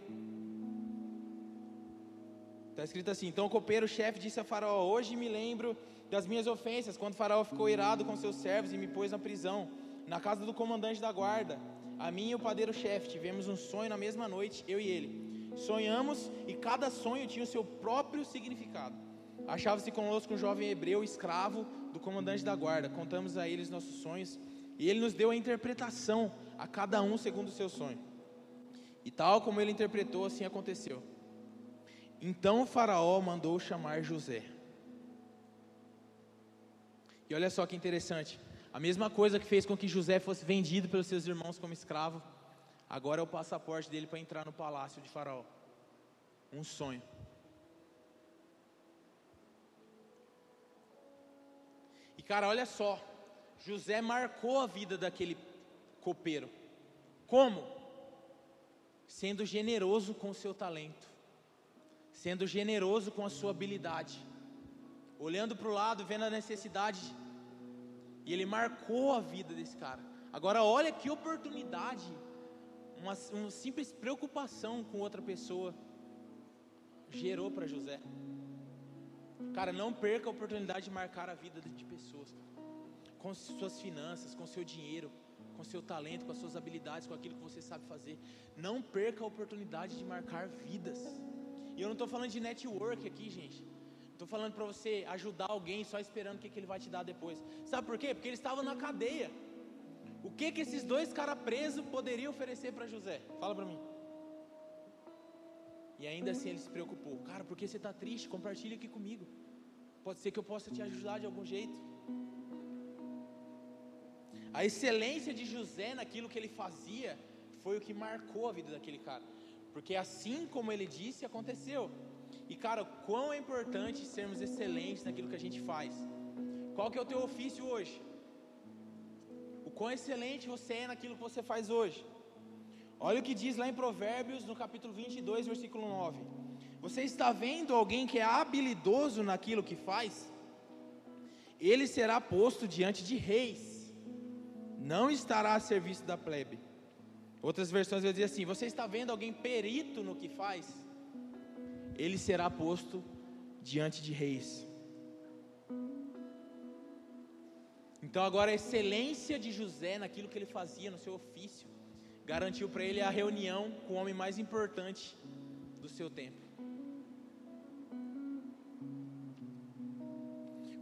Está escrito assim: Então o copeiro-chefe disse a Faraó: Hoje me lembro das minhas ofensas, quando Faraó ficou irado com seus servos e me pôs na prisão, na casa do comandante da guarda. A mim e o padeiro-chefe tivemos um sonho na mesma noite, eu e ele. Sonhamos e cada sonho tinha o seu próprio significado. Achava-se conosco um jovem hebreu, escravo do comandante da guarda. Contamos a eles nossos sonhos e ele nos deu a interpretação a cada um segundo o seu sonho. E tal como ele interpretou, assim aconteceu. Então Faraó mandou chamar José. E olha só que interessante. A mesma coisa que fez com que José fosse vendido pelos seus irmãos como escravo, agora é o passaporte dele para entrar no palácio de Faraó. Um sonho. Cara, olha só, José marcou a vida daquele copeiro. Como? Sendo generoso com o seu talento, sendo generoso com a sua habilidade, olhando para o lado, vendo a necessidade, e ele marcou a vida desse cara. Agora, olha que oportunidade, uma, uma simples preocupação com outra pessoa gerou para José. Cara, não perca a oportunidade de marcar a vida de pessoas, com suas finanças, com seu dinheiro, com seu talento, com as suas habilidades, com aquilo que você sabe fazer. Não perca a oportunidade de marcar vidas. E eu não estou falando de network aqui, gente. Estou falando para você ajudar alguém só esperando o que, que ele vai te dar depois. Sabe por quê? Porque eles estavam na cadeia. O que que esses dois caras presos poderiam oferecer para José? Fala para mim. E ainda assim ele se preocupou. Cara, por que você está triste? Compartilha aqui comigo. Pode ser que eu possa te ajudar de algum jeito. A excelência de José naquilo que ele fazia foi o que marcou a vida daquele cara. Porque assim como ele disse, aconteceu. E cara, quão é importante sermos excelentes naquilo que a gente faz. Qual que é o teu ofício hoje? O quão excelente você é naquilo que você faz hoje. Olha o que diz lá em Provérbios, no capítulo 22, versículo 9. Você está vendo alguém que é habilidoso naquilo que faz? Ele será posto diante de reis, não estará a serviço da plebe. Outras versões vão dizer assim: Você está vendo alguém perito no que faz? Ele será posto diante de reis. Então, agora a excelência de José naquilo que ele fazia, no seu ofício, garantiu para ele a reunião com o homem mais importante do seu tempo.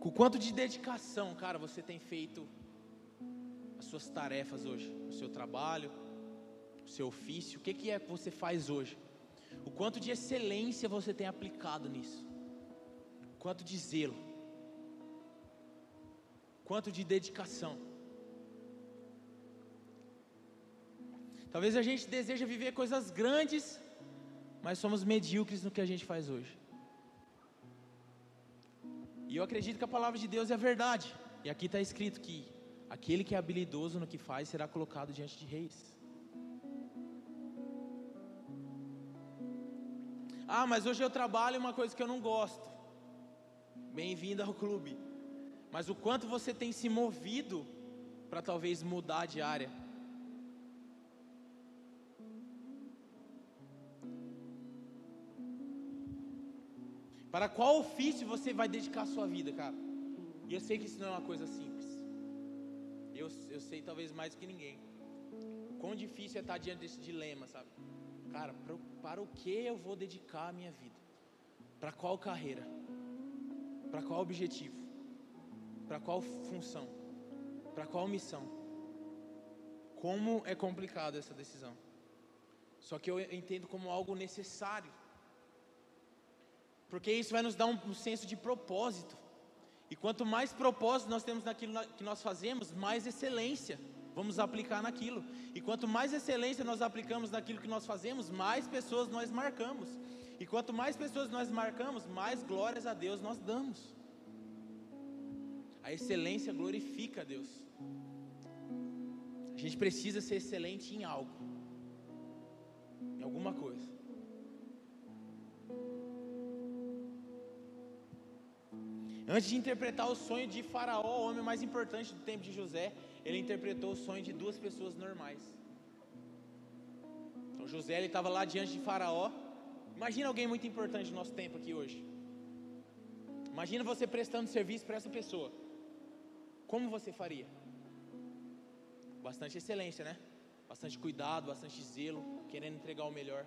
Com quanto de dedicação, cara, você tem feito as suas tarefas hoje, o seu trabalho, o seu ofício, o que, que é que você faz hoje? O quanto de excelência você tem aplicado nisso? O quanto de zelo? Quanto de dedicação? Talvez a gente deseja viver coisas grandes, mas somos medíocres no que a gente faz hoje. Eu acredito que a palavra de Deus é verdade. E aqui está escrito que aquele que é habilidoso no que faz será colocado diante de reis. Ah, mas hoje eu trabalho uma coisa que eu não gosto. Bem-vindo ao clube. Mas o quanto você tem se movido para talvez mudar de área? Para qual ofício você vai dedicar a sua vida, cara? E eu sei que isso não é uma coisa simples. Eu, eu sei talvez mais que ninguém. Quão difícil é estar diante desse dilema, sabe? Cara, para, para o que eu vou dedicar a minha vida? Para qual carreira? Para qual objetivo? Para qual função? Para qual missão? Como é complicado essa decisão. Só que eu entendo como algo necessário porque isso vai nos dar um, senso de propósito. E quanto mais propósito nós temos naquilo que nós fazemos, mais excelência vamos aplicar naquilo. E quanto mais excelência nós aplicamos naquilo que nós fazemos, mais pessoas nós marcamos. E quanto mais pessoas nós marcamos, mais glórias a Deus nós damos. A excelência glorifica a Deus. A gente precisa ser excelente em algo, em alguma coisa. Antes de interpretar o sonho de Faraó, o homem mais importante do tempo de José, ele interpretou o sonho de duas pessoas normais. Então José ele estava lá diante de Faraó. Imagina alguém muito importante do nosso tempo aqui hoje. Imagina você prestando serviço para essa pessoa. Como você faria? Bastante excelência, né? Bastante cuidado, bastante zelo, querendo entregar o melhor.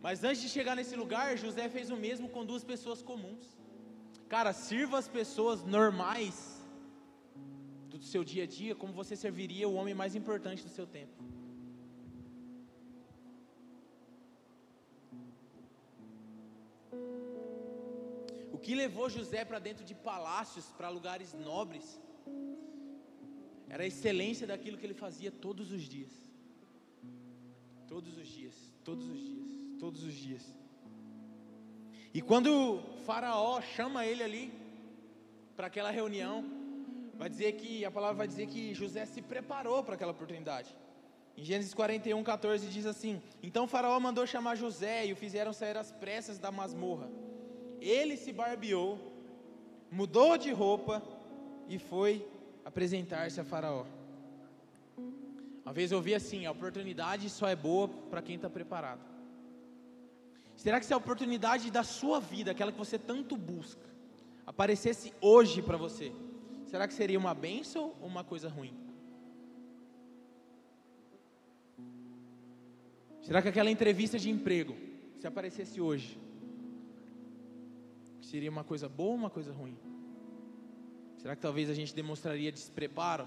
Mas antes de chegar nesse lugar, José fez o mesmo com duas pessoas comuns. Cara, sirva as pessoas normais do seu dia a dia como você serviria o homem mais importante do seu tempo. O que levou José para dentro de palácios, para lugares nobres, era a excelência daquilo que ele fazia todos os dias. Todos os dias, todos os dias, todos os dias. E quando Faraó chama ele ali para aquela reunião, vai dizer que a palavra vai dizer que José se preparou para aquela oportunidade. Em Gênesis 41, 14 diz assim: Então Faraó mandou chamar José e o fizeram sair às pressas da masmorra. Ele se barbeou, mudou de roupa e foi apresentar-se a Faraó. Uma vez eu ouvi assim: a oportunidade só é boa para quem está preparado. Será que se a oportunidade da sua vida, aquela que você tanto busca, aparecesse hoje para você, será que seria uma bênção ou uma coisa ruim? Será que aquela entrevista de emprego, se aparecesse hoje, seria uma coisa boa ou uma coisa ruim? Será que talvez a gente demonstraria despreparo?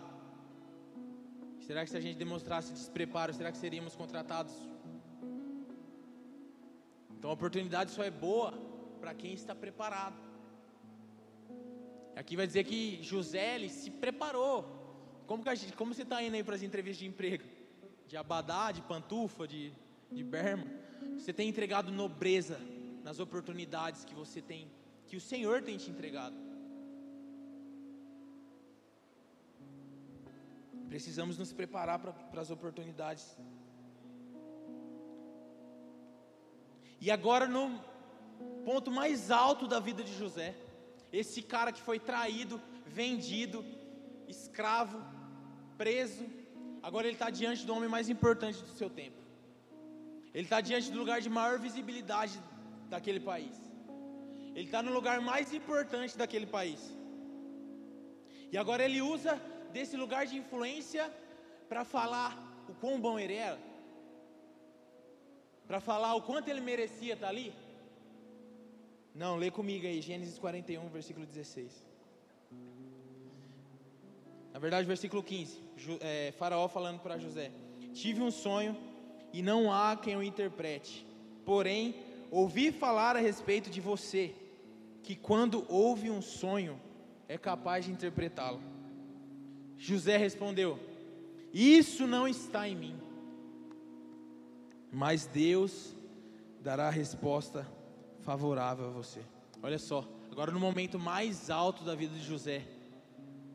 Será que se a gente demonstrasse despreparo, será que seríamos contratados? Então a oportunidade só é boa para quem está preparado. Aqui vai dizer que José ele se preparou. Como, que gente, como você está indo aí para as entrevistas de emprego? De abadá, de pantufa, de de Berma, você tem entregado nobreza nas oportunidades que você tem, que o Senhor tem te entregado. Precisamos nos preparar para as oportunidades. E agora no ponto mais alto da vida de José, esse cara que foi traído, vendido, escravo, preso, agora ele está diante do homem mais importante do seu tempo. Ele está diante do lugar de maior visibilidade daquele país. Ele está no lugar mais importante daquele país. E agora ele usa desse lugar de influência para falar o quão bom ele era. Para falar o quanto ele merecia estar tá ali. Não, lê comigo aí, Gênesis 41, versículo 16. Na verdade, versículo 15. É, faraó falando para José: Tive um sonho e não há quem o interprete. Porém, ouvi falar a respeito de você, que quando ouve um sonho, é capaz de interpretá-lo. José respondeu: Isso não está em mim, mas Deus dará a resposta favorável a você. Olha só, agora no momento mais alto da vida de José,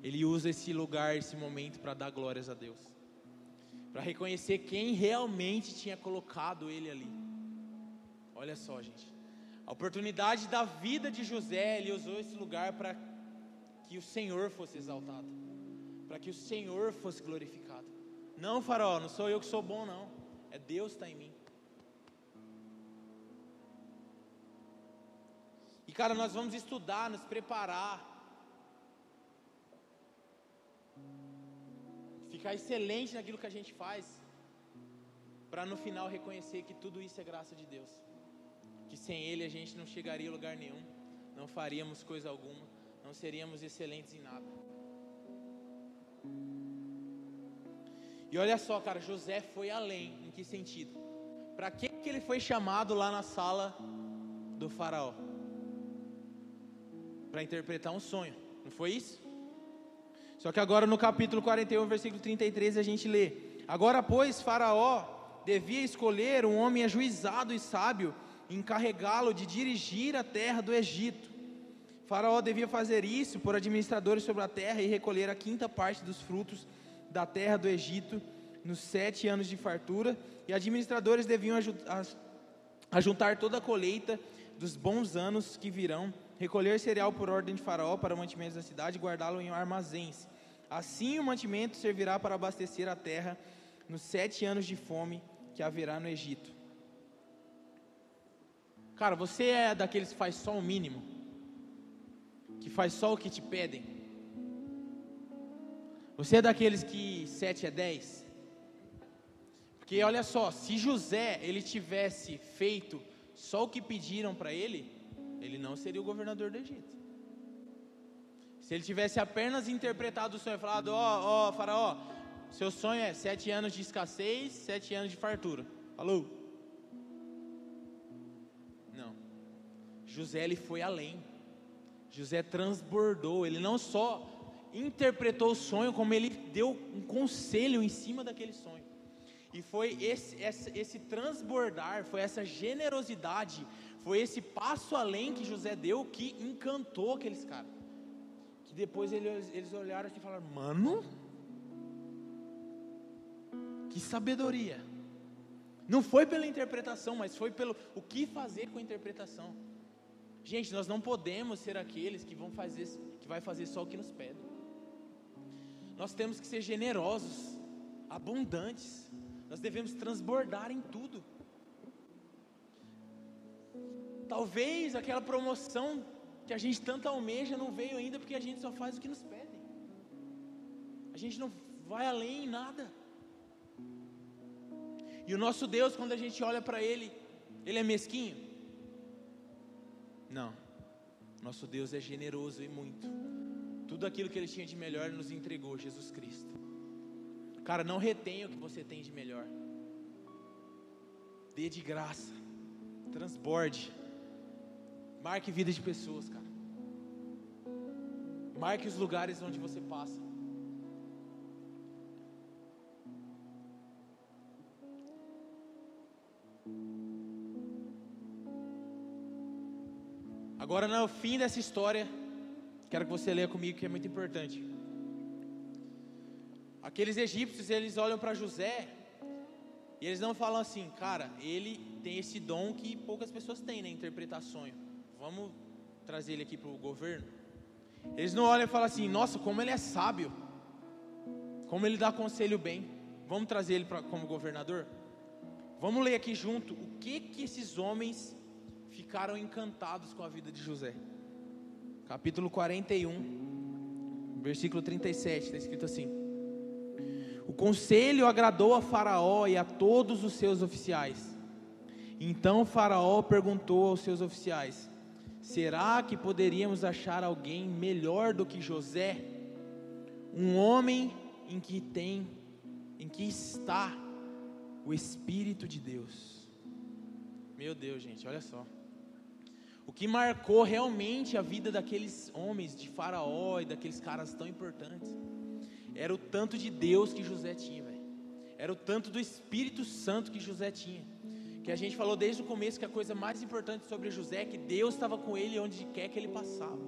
ele usa esse lugar, esse momento para dar glórias a Deus para reconhecer quem realmente tinha colocado ele ali. Olha só, gente. A oportunidade da vida de José, ele usou esse lugar para que o Senhor fosse exaltado, para que o Senhor fosse glorificado. Não, Faraó, não sou eu que sou bom, não. É Deus está em mim. E cara, nós vamos estudar, nos preparar ficar excelente naquilo que a gente faz, para no final reconhecer que tudo isso é graça de Deus, que sem Ele a gente não chegaria a lugar nenhum, não faríamos coisa alguma, não seríamos excelentes em nada. E olha só, cara, José foi além, em que sentido? Para que, que ele foi chamado lá na sala do faraó? Para interpretar um sonho, não foi isso? Só que agora no capítulo 41, versículo 33, a gente lê: Agora, pois, Faraó devia escolher um homem ajuizado e sábio, encarregá-lo de dirigir a terra do Egito. Faraó devia fazer isso por administradores sobre a terra e recolher a quinta parte dos frutos da terra do Egito nos sete anos de fartura, e administradores deviam ajuntar toda a colheita dos bons anos que virão recolher cereal por ordem de Faraó para o mantimento da cidade e guardá-lo em armazéns. Assim o mantimento servirá para abastecer a terra nos sete anos de fome que haverá no Egito. Cara, você é daqueles que faz só o mínimo, que faz só o que te pedem. Você é daqueles que sete é dez. Porque olha só, se José ele tivesse feito só o que pediram para ele, ele não seria o governador do Egito. Se ele tivesse apenas interpretado o sonho e falado: Ó, oh, ó, oh, Faraó, seu sonho é sete anos de escassez, sete anos de fartura. Falou? Não. José ele foi além. José transbordou. Ele não só interpretou o sonho, como ele deu um conselho em cima daquele sonho. E foi esse, esse, esse transbordar, foi essa generosidade, foi esse passo além que José deu que encantou aqueles caras. Que depois eles, eles olharam assim e falaram: Mano, que sabedoria. Não foi pela interpretação, mas foi pelo o que fazer com a interpretação. Gente, nós não podemos ser aqueles que vão fazer, que vai fazer só o que nos pedem. Nós temos que ser generosos, abundantes. Nós devemos transbordar em tudo. Talvez aquela promoção que a gente tanto almeja não veio ainda porque a gente só faz o que nos pedem. A gente não vai além em nada. E o nosso Deus, quando a gente olha para Ele, Ele é mesquinho? Não. Nosso Deus é generoso e muito. Tudo aquilo que Ele tinha de melhor nos entregou, Jesus Cristo. Cara, não retenha o que você tem de melhor. Dê de graça. Transborde. Marque vida de pessoas, cara. Marque os lugares onde você passa. Agora, no fim dessa história, quero que você leia comigo que é muito importante. Aqueles egípcios, eles olham para José e eles não falam assim, cara, ele tem esse dom que poucas pessoas têm, né? Interpretar sonho. Vamos trazer ele aqui para o governo. Eles não olham e falam assim, nossa, como ele é sábio, como ele dá conselho bem. Vamos trazer ele pra, como governador? Vamos ler aqui junto o que que esses homens ficaram encantados com a vida de José. Capítulo 41, versículo 37, está escrito assim: O conselho agradou a Faraó e a todos os seus oficiais. Então Faraó perguntou aos seus oficiais: Será que poderíamos achar alguém melhor do que José? Um homem em que tem, em que está o Espírito de Deus. Meu Deus, gente, olha só. O que marcou realmente a vida daqueles homens de Faraó e daqueles caras tão importantes era o tanto de Deus que José tinha, velho. Era o tanto do Espírito Santo que José tinha. Que a gente falou desde o começo que a coisa mais importante sobre José é que Deus estava com ele onde quer que ele passava.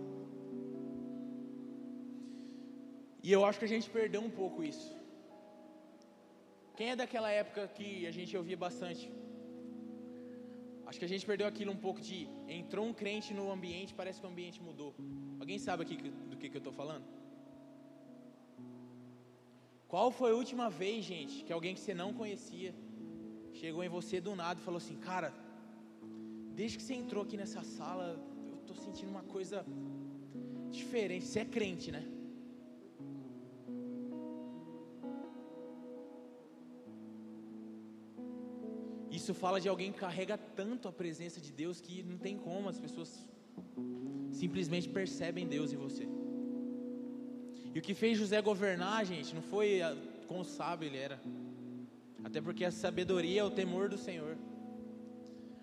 E eu acho que a gente perdeu um pouco isso. Quem é daquela época que a gente ouvia bastante? Acho que a gente perdeu aquilo um pouco de entrou um crente no ambiente, parece que o ambiente mudou. Alguém sabe aqui do que, que eu estou falando? Qual foi a última vez, gente, que alguém que você não conhecia chegou em você do nada e falou assim: Cara, desde que você entrou aqui nessa sala, eu estou sentindo uma coisa diferente. Você é crente, né? Isso fala de alguém que carrega tanto a presença de Deus que não tem como as pessoas simplesmente percebem Deus em você. E o que fez José governar, gente, não foi quão sábio ele era, até porque a sabedoria é o temor do Senhor.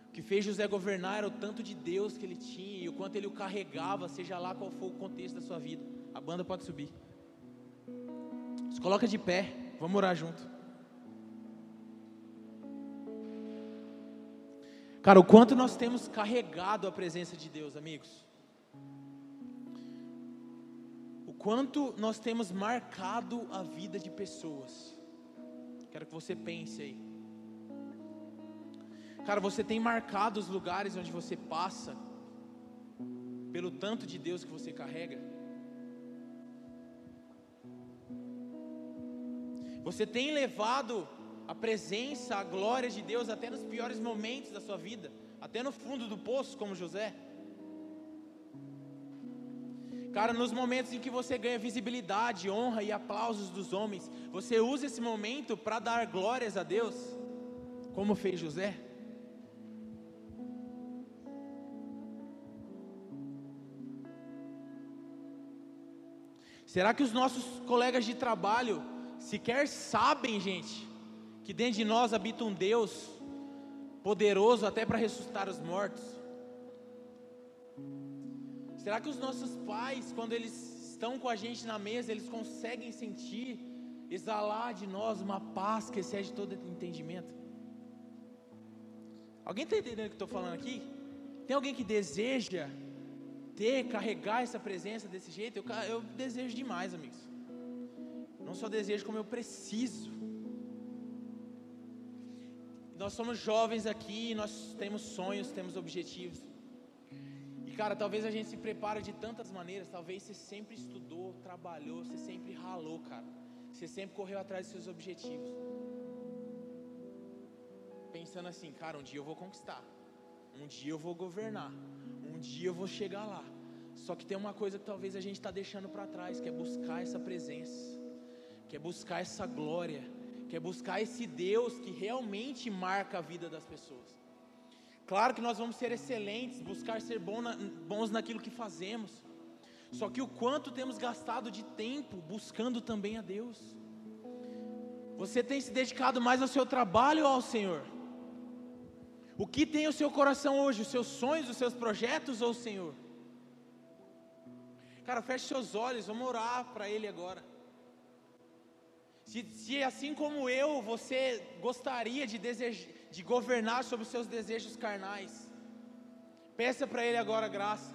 O que fez José governar era o tanto de Deus que ele tinha e o quanto ele o carregava, seja lá qual for o contexto da sua vida. A banda pode subir. Se coloca de pé, vamos orar junto. Cara, o quanto nós temos carregado a presença de Deus, amigos. O quanto nós temos marcado a vida de pessoas. Quero que você pense aí. Cara, você tem marcado os lugares onde você passa, pelo tanto de Deus que você carrega? Você tem levado a presença, a glória de Deus até nos piores momentos da sua vida, até no fundo do poço, como José. Cara, nos momentos em que você ganha visibilidade, honra e aplausos dos homens, você usa esse momento para dar glórias a Deus, como fez José? Será que os nossos colegas de trabalho sequer sabem, gente, que dentro de nós habita um Deus poderoso até para ressuscitar os mortos? Será que os nossos pais, quando eles estão com a gente na mesa, eles conseguem sentir, exalar de nós uma paz que excede todo entendimento. Alguém está entendendo o que estou falando aqui? Tem alguém que deseja ter, carregar essa presença desse jeito? Eu, eu desejo demais, amigos. Não só desejo, como eu preciso. Nós somos jovens aqui, nós temos sonhos, temos objetivos. E cara, talvez a gente se prepare de tantas maneiras. Talvez você sempre estudou, trabalhou, você sempre ralou, cara. Você sempre correu atrás dos seus objetivos. Pensando assim, cara, um dia eu vou conquistar. Um dia eu vou governar. Um dia eu vou chegar lá. Só que tem uma coisa que talvez a gente está deixando para trás, que é buscar essa presença, que é buscar essa glória, que é buscar esse Deus que realmente marca a vida das pessoas. Claro que nós vamos ser excelentes, buscar ser bons naquilo que fazemos. Só que o quanto temos gastado de tempo buscando também a Deus. Você tem se dedicado mais ao seu trabalho ou ao Senhor? O que tem o seu coração hoje? Os seus sonhos, os seus projetos ou o Senhor? Cara, feche seus olhos, vamos orar para Ele agora. Se, se assim como eu, você gostaria de, de governar sobre os seus desejos carnais, peça para Ele agora graça.